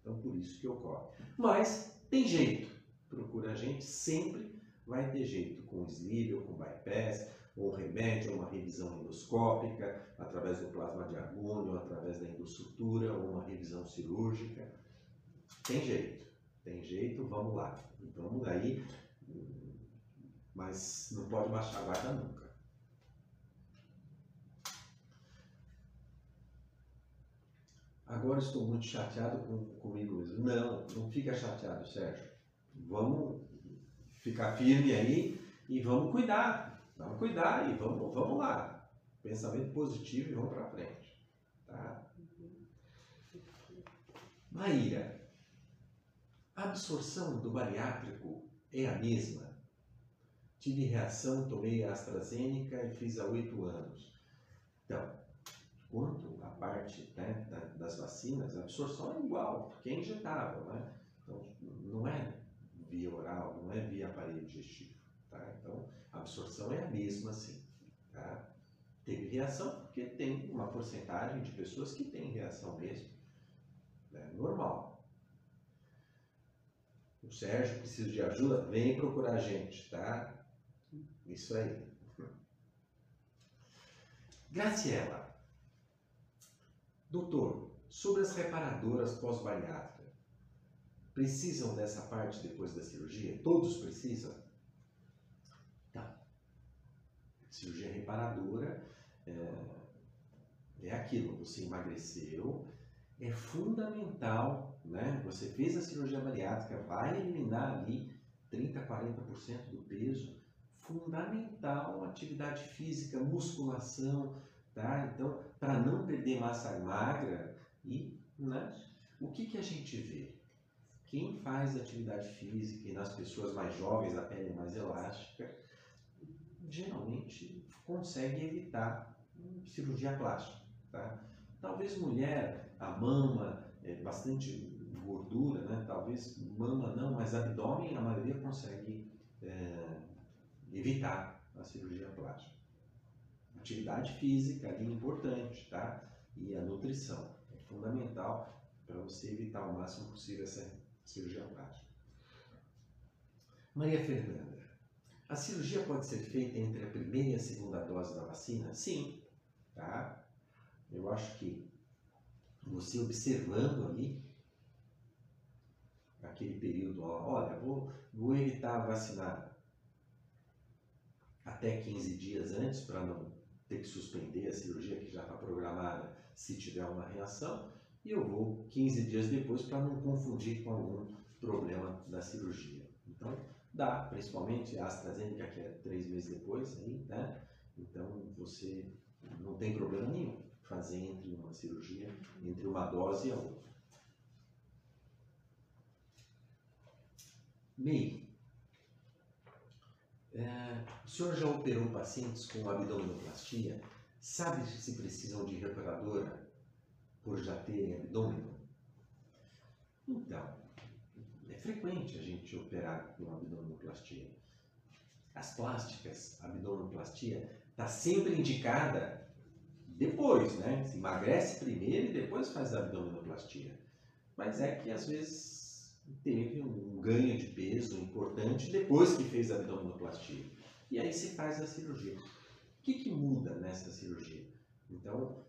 Então, por isso que ocorre. Mas tem jeito. Procura a gente, sempre vai ter jeito. Com sleeve ou com bypass, ou remédio, ou uma revisão endoscópica, através do plasma de argônio, através da endossutura, ou uma revisão cirúrgica tem jeito, tem jeito, vamos lá. Vamos aí, mas não pode baixar a guarda nunca. Agora estou muito chateado com, comigo mesmo. Não, não fica chateado, Sérgio. Vamos ficar firme aí e vamos cuidar. Vamos cuidar e vamos, vamos lá. Pensamento positivo e vamos para frente. Tá? Maíra, a absorção do bariátrico é a mesma. Tive reação, tomei a AstraZeneca e fiz há oito anos. Então, quanto à parte né, das vacinas, a absorção é igual, porque é injetável, né? Então, não é via oral, não é via aparelho digestivo, tá? Então, a absorção é a mesma, sim, tá? Teve reação porque tem uma porcentagem de pessoas que tem reação mesmo, né? normal, o Sérgio precisa de ajuda, vem procurar a gente, tá? Isso aí. Graciela. Doutor, sobre as reparadoras pós-bariátrica, precisam dessa parte depois da cirurgia? Todos precisam? Tá. Cirurgia reparadora é, é aquilo, você emagreceu, é fundamental, né? Você fez a cirurgia bariátrica, vai eliminar ali 30, 40% do peso, fundamental atividade física, musculação, tá? Então, para não perder massa magra e, né? O que que a gente vê? Quem faz atividade física e nas pessoas mais jovens a pele é mais elástica, geralmente consegue evitar cirurgia plástica, tá? Talvez mulher a mama, é, bastante gordura, né? talvez mama não, mas abdômen a maioria consegue é, evitar a cirurgia plástica. Atividade física ali é importante, tá? E a nutrição é fundamental para você evitar o máximo possível essa cirurgia plástica. Maria Fernanda, A cirurgia pode ser feita entre a primeira e a segunda dose da vacina? Sim, tá? Eu acho que você observando ali aquele período, olha, vou, vou evitar vacinar até 15 dias antes para não ter que suspender a cirurgia que já está programada se tiver uma reação, e eu vou 15 dias depois para não confundir com algum problema da cirurgia. Então, dá, principalmente a AstraZeneca, que é três meses depois, aí, né? Então, você não tem problema nenhum fazer entre uma cirurgia, entre uma dose e a outra. MEI. É, o senhor já operou pacientes com abdominoplastia? Sabe se precisam de reparadora por já terem abdômen? Então, é frequente a gente operar com abdominoplastia. As plásticas, a abdominoplastia, está sempre indicada depois, né? Se emagrece primeiro e depois faz a abdominoplastia. Mas é que às vezes teve um ganho de peso importante depois que fez a abdominoplastia. E aí se faz a cirurgia. O que, que muda nessa cirurgia? Então,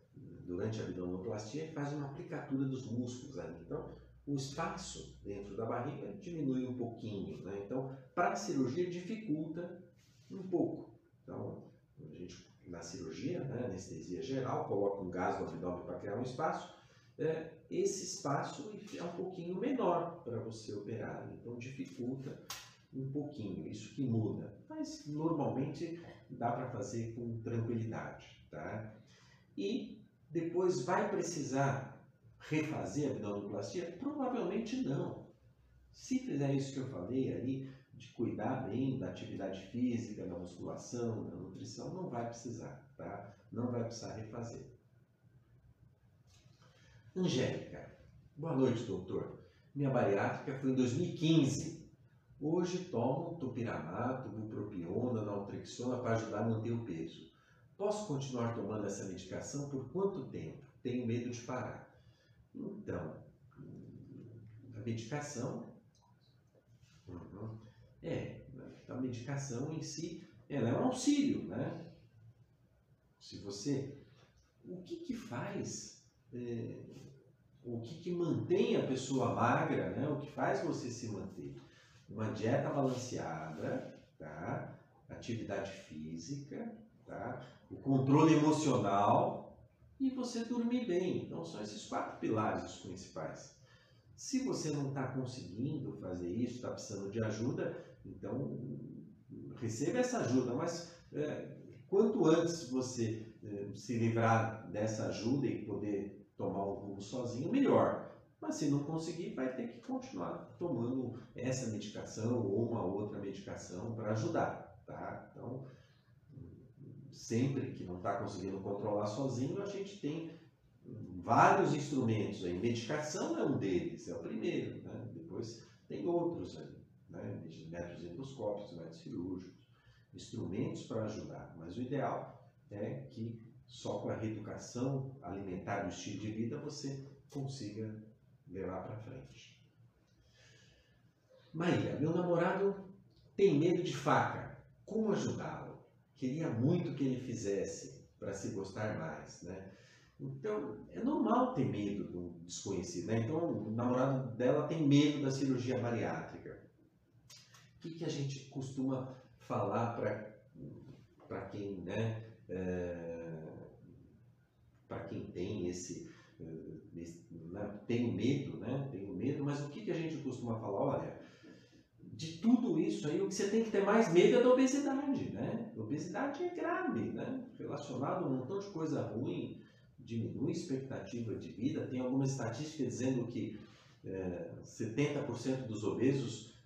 durante a abdominoplastia, faz uma aplicatura dos músculos ali. Então, o espaço dentro da barriga diminui um pouquinho. Né? Então, para a cirurgia, dificulta um pouco. Então, a gente na cirurgia, né, anestesia geral, coloca um gás no abdômen para criar um espaço, é, esse espaço é um pouquinho menor para você operar, então dificulta um pouquinho, isso que muda, mas normalmente dá para fazer com tranquilidade, tá? E depois vai precisar refazer a abdominoplastia? Provavelmente não. Se fizer isso que eu falei aí, de cuidar bem da atividade física, da musculação, da nutrição, não vai precisar, tá? Não vai precisar refazer. Angélica, boa noite, doutor. Minha bariátrica foi em 2015. Hoje tomo topiramato, bupropiona, naltrexona para ajudar a manter o peso. Posso continuar tomando essa medicação por quanto tempo? Tenho medo de parar. Então, a medicação uhum, é, a medicação em si, ela é um auxílio, né? Se você, o que que faz, é, o que que mantém a pessoa magra, né? O que faz você se manter? Uma dieta balanceada, tá? Atividade física, tá? O controle emocional e você dormir bem. Então são esses quatro pilares os principais. Se você não está conseguindo fazer isso, está precisando de ajuda, então receba essa ajuda. Mas é, quanto antes você se livrar dessa ajuda e poder tomar o rumo sozinho, melhor. Mas se não conseguir, vai ter que continuar tomando essa medicação ou uma outra medicação para ajudar, tá? Então, sempre que não está conseguindo controlar sozinho, a gente tem vários instrumentos aí. Medicação é um deles, é o primeiro, né? Depois tem outros aí, né? Métodos endoscópicos, métodos cirúrgicos, instrumentos para ajudar. Mas o ideal é que só com a reeducação alimentar do estilo de vida você consiga levar para frente. Maíra, meu namorado tem medo de faca. Como ajudá-lo? Queria muito que ele fizesse para se gostar mais, né? Então, é normal ter medo do desconhecido, né? Então, o namorado dela tem medo da cirurgia bariátrica. O que, que a gente costuma falar para quem, né? É, para quem tem esse, esse né? tem medo, né? Tem medo, mas o que, que a gente costuma falar? Olha, de tudo isso aí, o que você tem que ter mais medo é da obesidade, né? A obesidade é grave, né? Relacionado a um montão de coisa ruim, diminui a expectativa de vida. Tem algumas estatísticas dizendo que é, 70% dos obesos,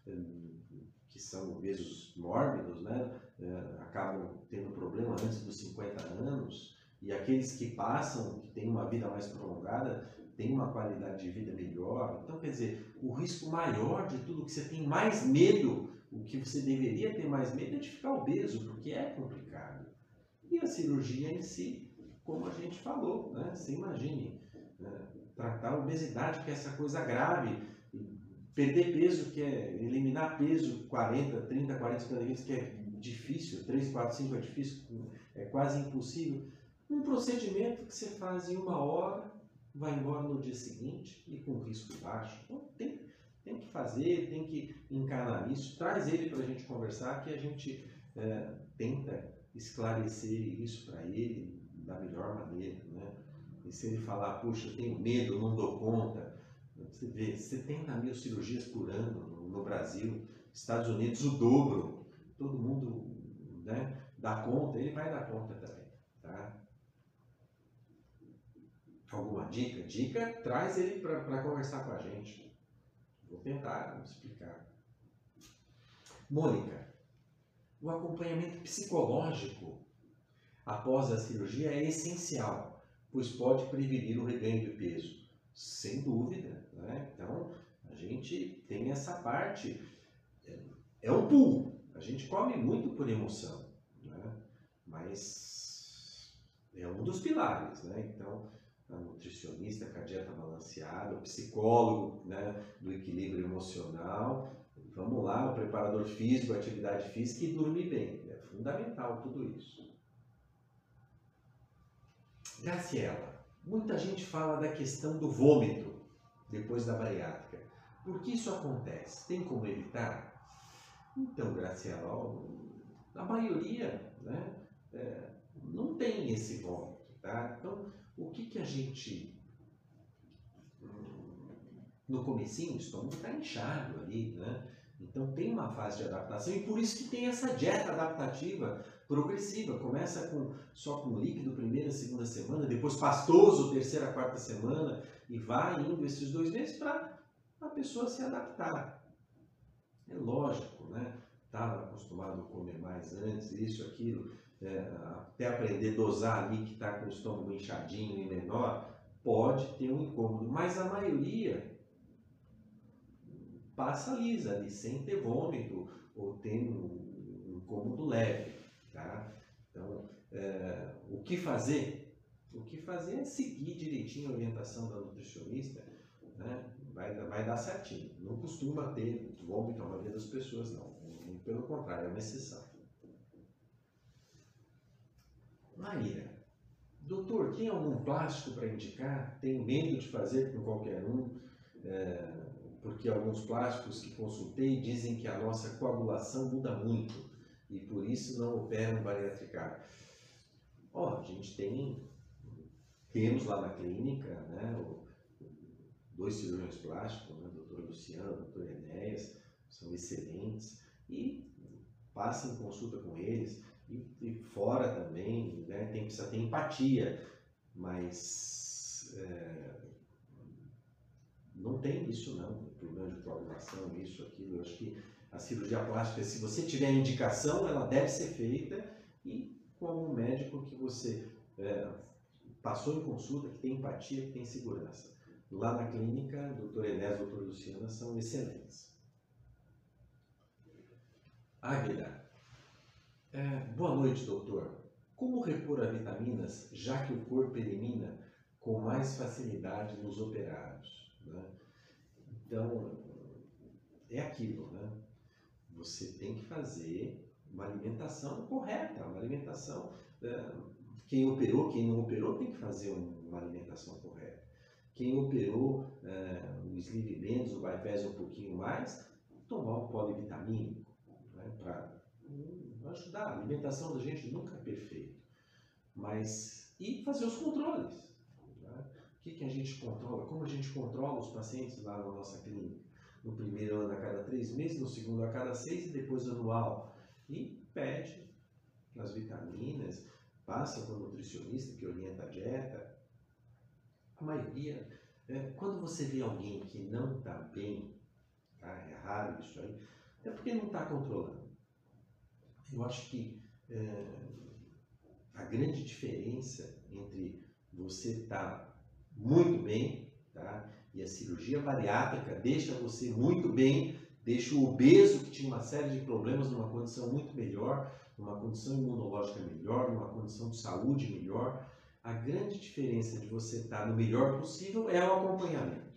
que são obesos mórbidos, né, é, acabam tendo problema antes dos 50 anos. E aqueles que passam, que têm uma vida mais prolongada, têm uma qualidade de vida melhor. Então, quer dizer, o risco maior de tudo, que você tem mais medo, o que você deveria ter mais medo é de ficar obeso, porque é complicado. E a cirurgia em si como a gente falou, né? Você imagine, né? tratar a obesidade, que é essa coisa grave, perder peso, que é eliminar peso, 40, 30, 40, 50 quilos, que é difícil, 3, 4, 5 é difícil, é quase impossível. Um procedimento que você faz em uma hora, vai embora no dia seguinte e com risco baixo. Então tem, tem que fazer, tem que encarar isso, traz ele para a gente conversar que a gente é, tenta esclarecer isso para ele da melhor maneira. Né? E se ele falar, puxa, tenho medo, não dou conta, você vê, 70 mil cirurgias por ano no, no Brasil, Estados Unidos o dobro, todo mundo né, dá conta, ele vai dar conta também. Tá? Alguma dica? Dica, traz ele para conversar com a gente. Vou tentar explicar. Mônica, o acompanhamento psicológico após a cirurgia é essencial, pois pode prevenir o reganho de peso. Sem dúvida. Né? Então, a gente tem essa parte. É um pulo. A gente come muito por emoção, né? mas é um dos pilares. Né? Então, a nutricionista com a dieta balanceada, o psicólogo né, do equilíbrio emocional, vamos lá, o preparador físico, atividade física e dormir bem. É fundamental tudo isso. Graciela, muita gente fala da questão do vômito depois da bariátrica. Por que isso acontece? Tem como evitar? Então, Graciela, a maioria né, é, não tem esse vômito. Tá? Então, o que, que a gente. No comecinho, o estômago está inchado ali, né? Então tem uma fase de adaptação e por isso que tem essa dieta adaptativa progressiva. Começa com só com líquido primeira, segunda semana, depois pastoso terceira, quarta semana e vai indo esses dois meses para a pessoa se adaptar. É lógico, né? Estava acostumado a comer mais antes, isso, aquilo é, até aprender a dosar ali que está com o estômago inchadinho e menor, pode ter um incômodo, mas a maioria passa lisa ali, sem ter vômito ou tem um incômodo leve, tá? Então, é, o que fazer? O que fazer é seguir direitinho a orientação da nutricionista, né? Vai, vai dar certinho. Não costuma ter vômito a maioria das pessoas, não. Pelo contrário, é uma exceção. Maíra, doutor, tem algum plástico para indicar? Tenho medo de fazer com qualquer um, é, porque alguns plásticos que consultei dizem que a nossa coagulação muda muito e por isso não operam bariatricário. Ó, a gente tem, temos lá na clínica, né, dois cirurgiões plásticos, né, doutor Luciano, doutor Enéas, são excelentes e passa em consulta com eles e, e fora também, né, tem, precisa ter empatia, mas é, não tem isso não, problema de coagulação, isso, aquilo, eu acho que a cirurgia plástica, se você tiver indicação, ela deve ser feita e com algum médico que você é, passou em consulta, que tem empatia, que tem segurança. Lá na clínica, doutor Enés e doutor Luciana são excelentes. Águida, é, boa noite, doutor. Como repor as vitaminas, já que o corpo elimina com mais facilidade nos operados? Né? Então, é aquilo, né? Você tem que fazer uma alimentação correta, uma alimentação. É, quem operou, quem não operou, tem que fazer uma alimentação correta. Quem operou é, o sleeve menos, o bypass um pouquinho mais, tomar um polivitamínico né, para ajudar. A alimentação da gente nunca é perfeita. Mas, e fazer os controles. Né? O que, que a gente controla? Como a gente controla os pacientes lá na nossa clínica? No primeiro ano a cada três meses, no segundo a cada seis e depois anual. E pede as vitaminas, passa para o nutricionista que orienta a dieta. A maioria, é, quando você vê alguém que não está bem, tá? é raro isso aí, é porque não está controlando. Eu acho que é, a grande diferença entre você estar tá muito bem tá, e a cirurgia bariátrica deixa você muito bem, deixa o obeso que tinha uma série de problemas numa condição muito melhor, numa condição imunológica melhor, numa condição de saúde melhor. A grande diferença de você estar no melhor possível é o acompanhamento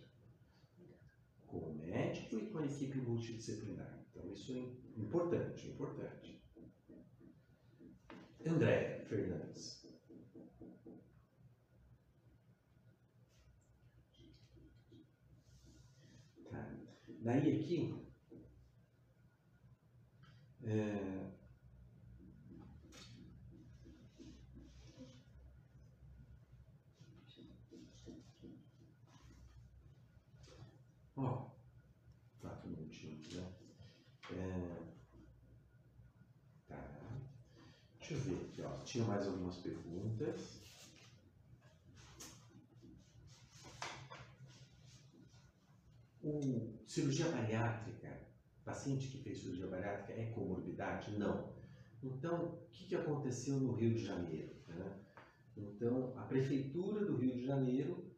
com o médico e com a equipe multidisciplinar. Então, isso é importante, importante. André Fernandes. Tá. Daí aqui, é, Ó, quatro minutinhos, né? É, tá. Deixa eu ver aqui, ó. Tinha mais algumas perguntas. O cirurgia bariátrica, paciente que fez cirurgia bariátrica é comorbidade? Não. Então, o que, que aconteceu no Rio de Janeiro? Né? Então, a prefeitura do Rio de Janeiro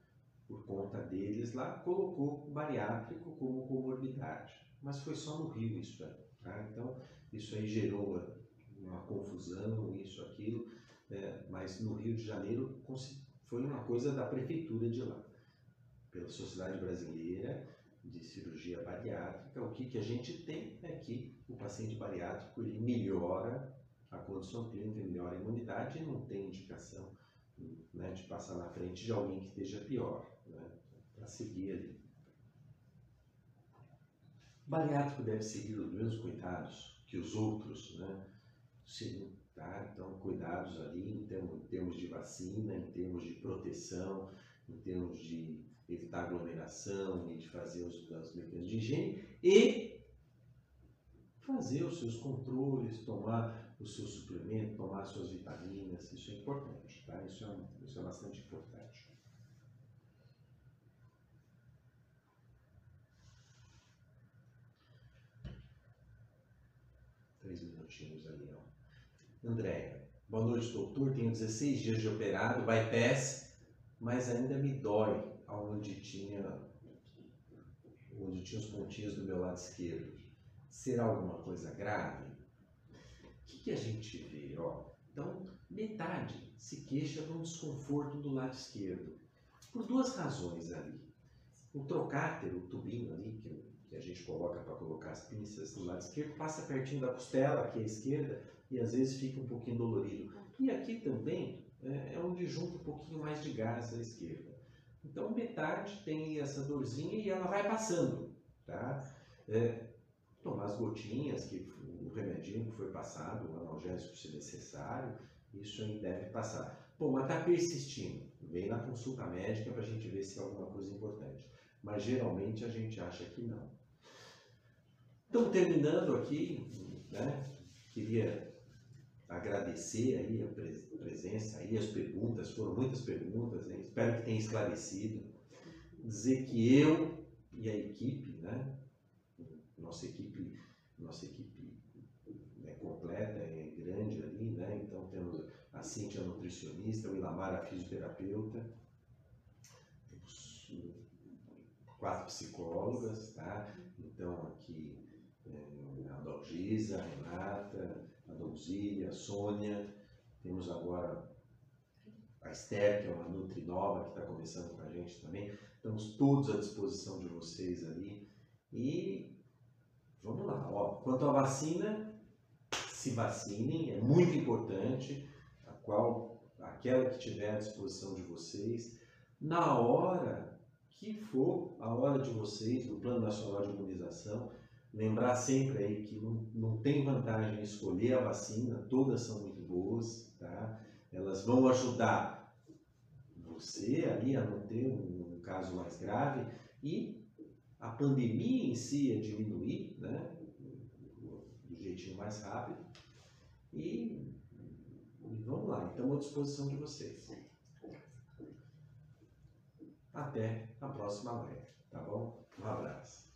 por conta deles lá, colocou bariátrico como comorbidade. Mas foi só no Rio isso aí. Tá? Então, isso aí gerou uma confusão, isso, aquilo. É, mas no Rio de Janeiro foi uma coisa da prefeitura de lá. Pela Sociedade Brasileira de Cirurgia Bariátrica, o que, que a gente tem é que o paciente bariátrico ele melhora a condição clínica, melhora a imunidade e não tem indicação né, de passar na frente de alguém que esteja pior né, para seguir ali. O bariátrico deve seguir os mesmos cuidados que os outros, né? Sim, tá? Então, cuidados ali em termos, de vacina, em termos de proteção, em termos de evitar aglomeração e de fazer os, os mecanismos de higiene e fazer os seus controles, tomar o seu suplemento, tomar suas vitaminas, isso é importante, tá? Isso é, isso é bastante importante. Três minutinhos. Andréia, boa noite, doutor. Tenho 16 dias de operado, bypass, mas ainda me dói onde tinha, onde tinha os pontinhos do meu lado esquerdo. Será alguma coisa grave? O que, que a gente vê? Ó? Então, metade se queixa um desconforto do lado esquerdo, por duas razões ali. O trocáter, o tubinho ali, que que a gente coloca para colocar as pinças no lado esquerdo, passa pertinho da costela, aqui à esquerda, e às vezes fica um pouquinho dolorido. E aqui também é, é onde junta um pouquinho mais de gás à esquerda. Então metade tem essa dorzinha e ela vai passando, tá? É, tomar as gotinhas, que o remedinho que foi passado, o analgésico se necessário, isso aí deve passar. Pô, mas está persistindo, vem na consulta médica para a gente ver se é alguma coisa importante. Mas geralmente a gente acha que não. Então, terminando aqui, né, queria agradecer aí a presença, aí as perguntas, foram muitas perguntas, né, espero que tenha esclarecido. Dizer que eu e a equipe, né, nossa equipe, nossa equipe é completa, é grande ali, né, então temos a Cíntia nutricionista, o Ilamar a fisioterapeuta, temos quatro psicólogas, tá? Então aqui é, a Dalgisa, a Renata, Donzília, a Sônia, temos agora a Esther, que é uma Nutri Nova, que está começando com a gente também. Estamos todos à disposição de vocês ali. E vamos lá. Ó, quanto à vacina, se vacinem, é muito importante, a qual, aquela que tiver à disposição de vocês. Na hora que for a hora de vocês, no Plano Nacional de Imunização, lembrar sempre aí que não, não tem vantagem escolher a vacina, todas são muito boas, tá? Elas vão ajudar você ali a não ter um, um caso mais grave e a pandemia em si a diminuir, né? Do jeitinho mais rápido. E, e vamos lá, estamos à disposição de vocês. Até a próxima live, tá bom? Um abraço.